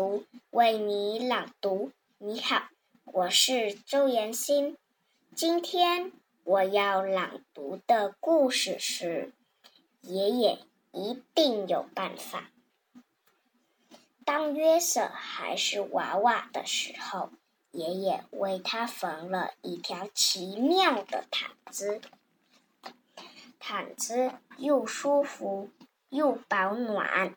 读为你朗读。你好，我是周妍欣。今天我要朗读的故事是《爷爷一定有办法》。当约瑟还是娃娃的时候，爷爷为他缝了一条奇妙的毯子。毯子又舒服又保暖。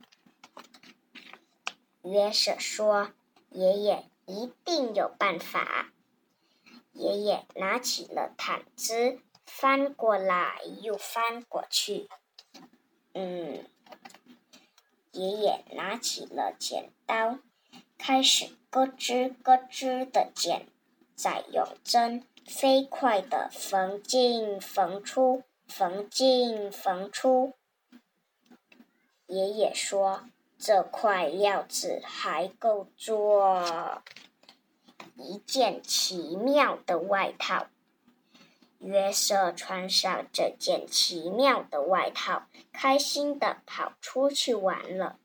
约瑟说：“爷爷一定有办法。”爷爷拿起了毯子，翻过来又翻过去。嗯，爷爷拿起了剪刀，开始咯吱咯吱的剪，再用针飞快的缝进缝出，缝进缝出。爷爷说。这块料子还够做一件奇妙的外套。约瑟穿上这件奇妙的外套，开心的跑出去玩了。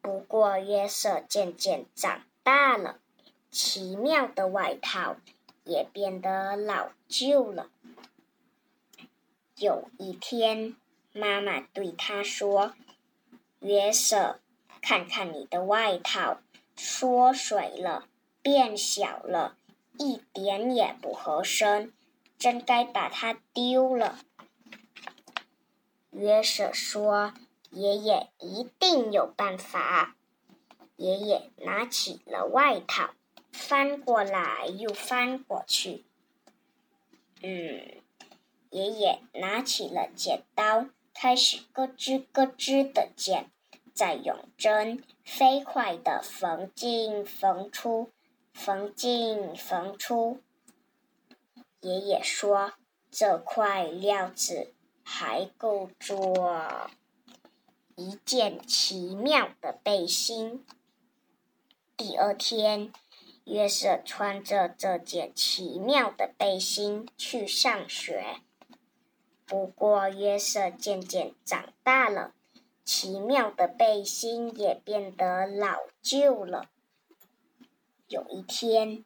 不过，约瑟渐渐长大了，奇妙的外套也变得老旧了。有一天，妈妈对他说。约瑟，看看你的外套，缩水了，变小了，一点也不合身，真该把它丢了。约瑟说：“爷爷一定有办法。”爷爷拿起了外套，翻过来又翻过去。嗯，爷爷拿起了剪刀。开始咯吱咯吱的剪，再用针飞快的缝进缝出，缝进缝出。爷爷说：“这块料子还够做一件奇妙的背心。”第二天，约瑟穿着这件奇妙的背心去上学。不过，约瑟渐渐长大了，奇妙的背心也变得老旧了。有一天，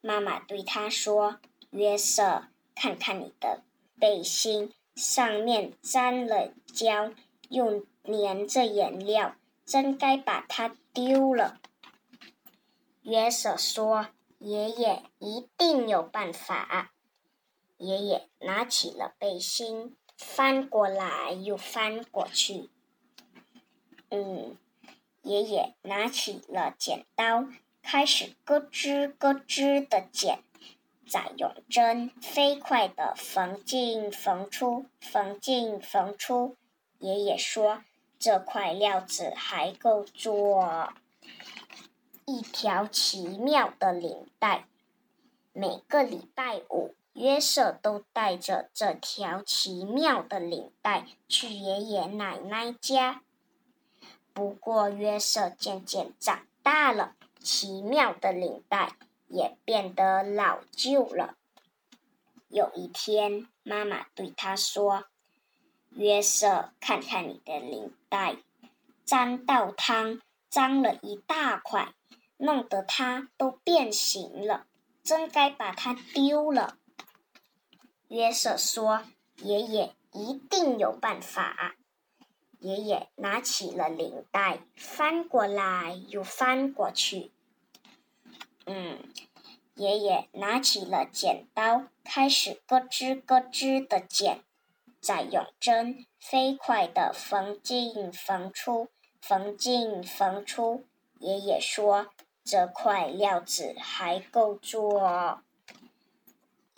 妈妈对他说：“约瑟，看看你的背心，上面沾了胶，又粘着颜料，真该把它丢了。”约瑟说：“爷爷一定有办法。”爷爷拿起了背心，翻过来又翻过去。嗯，爷爷拿起了剪刀，开始咯吱咯吱的剪，再用针飞快的缝进缝出，缝进缝出。爷爷说：“这块料子还够做一条奇妙的领带。”每个礼拜五。约瑟都带着这条奇妙的领带去爷爷奶奶家。不过，约瑟渐渐长大了，奇妙的领带也变得老旧了。有一天，妈妈对他说：“约瑟，看看你的领带，沾到汤，脏了一大块，弄得它都变形了，真该把它丢了。”约瑟说：“爷爷一定有办法。”爷爷拿起了领带，翻过来又翻过去。嗯，爷爷拿起了剪刀，开始咯吱咯吱的剪，再用针飞快的缝进缝出，缝进缝出。爷爷说：“这块料子还够做。”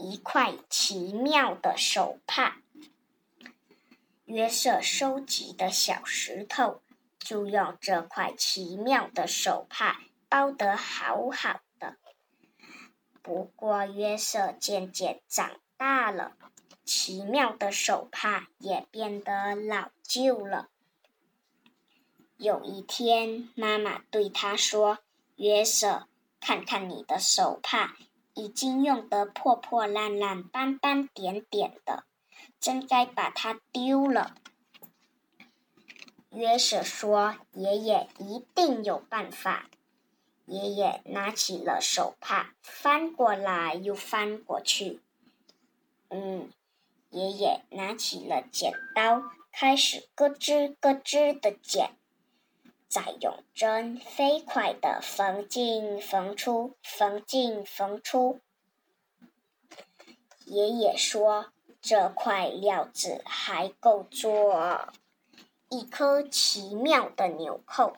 一块奇妙的手帕，约瑟收集的小石头就用这块奇妙的手帕包得好好的。不过约瑟渐渐长大了，奇妙的手帕也变得老旧了。有一天，妈妈对他说：“约瑟，看看你的手帕，已经用得破破烂烂、斑斑点点的，真该把它丢了。”约瑟说：“爷爷一定有办法。”爷爷拿起了手帕，翻过来又翻过去。嗯，爷爷拿起了剪刀，开始咯吱咯吱的剪，再用针飞快的缝进缝出，缝进缝出。爷爷说：“这块料子还够做。”一颗奇妙的纽扣。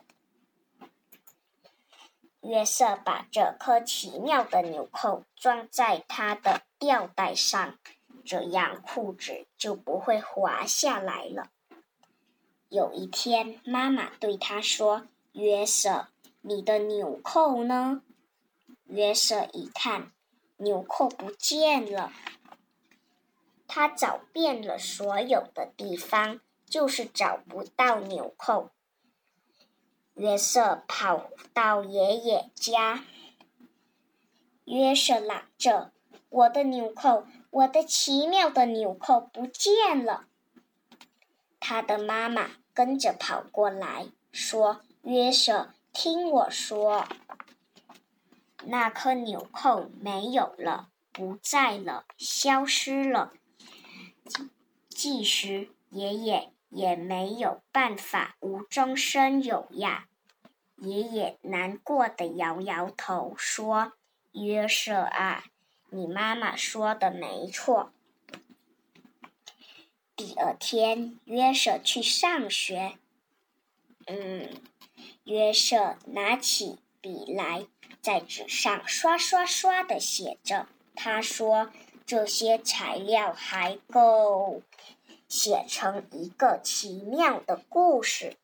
约瑟把这颗奇妙的纽扣装在他的吊带上，这样裤子就不会滑下来了。有一天，妈妈对他说：“约瑟，你的纽扣呢？”约瑟一看，纽扣不见了。他找遍了所有的地方。就是找不到纽扣。约瑟跑到爷爷家，约瑟嚷着：“我的纽扣，我的奇妙的纽扣不见了！”他的妈妈跟着跑过来，说：“约瑟，听我说，那颗纽扣没有了，不在了，消失了。”即使爷爷。也没有办法无中生有呀！爷爷难过的摇摇头说：“约瑟啊，你妈妈说的没错。”第二天，约瑟去上学。嗯，约瑟拿起笔来，在纸上刷刷刷的写着。他说：“这些材料还够。”写成一个奇妙的故事。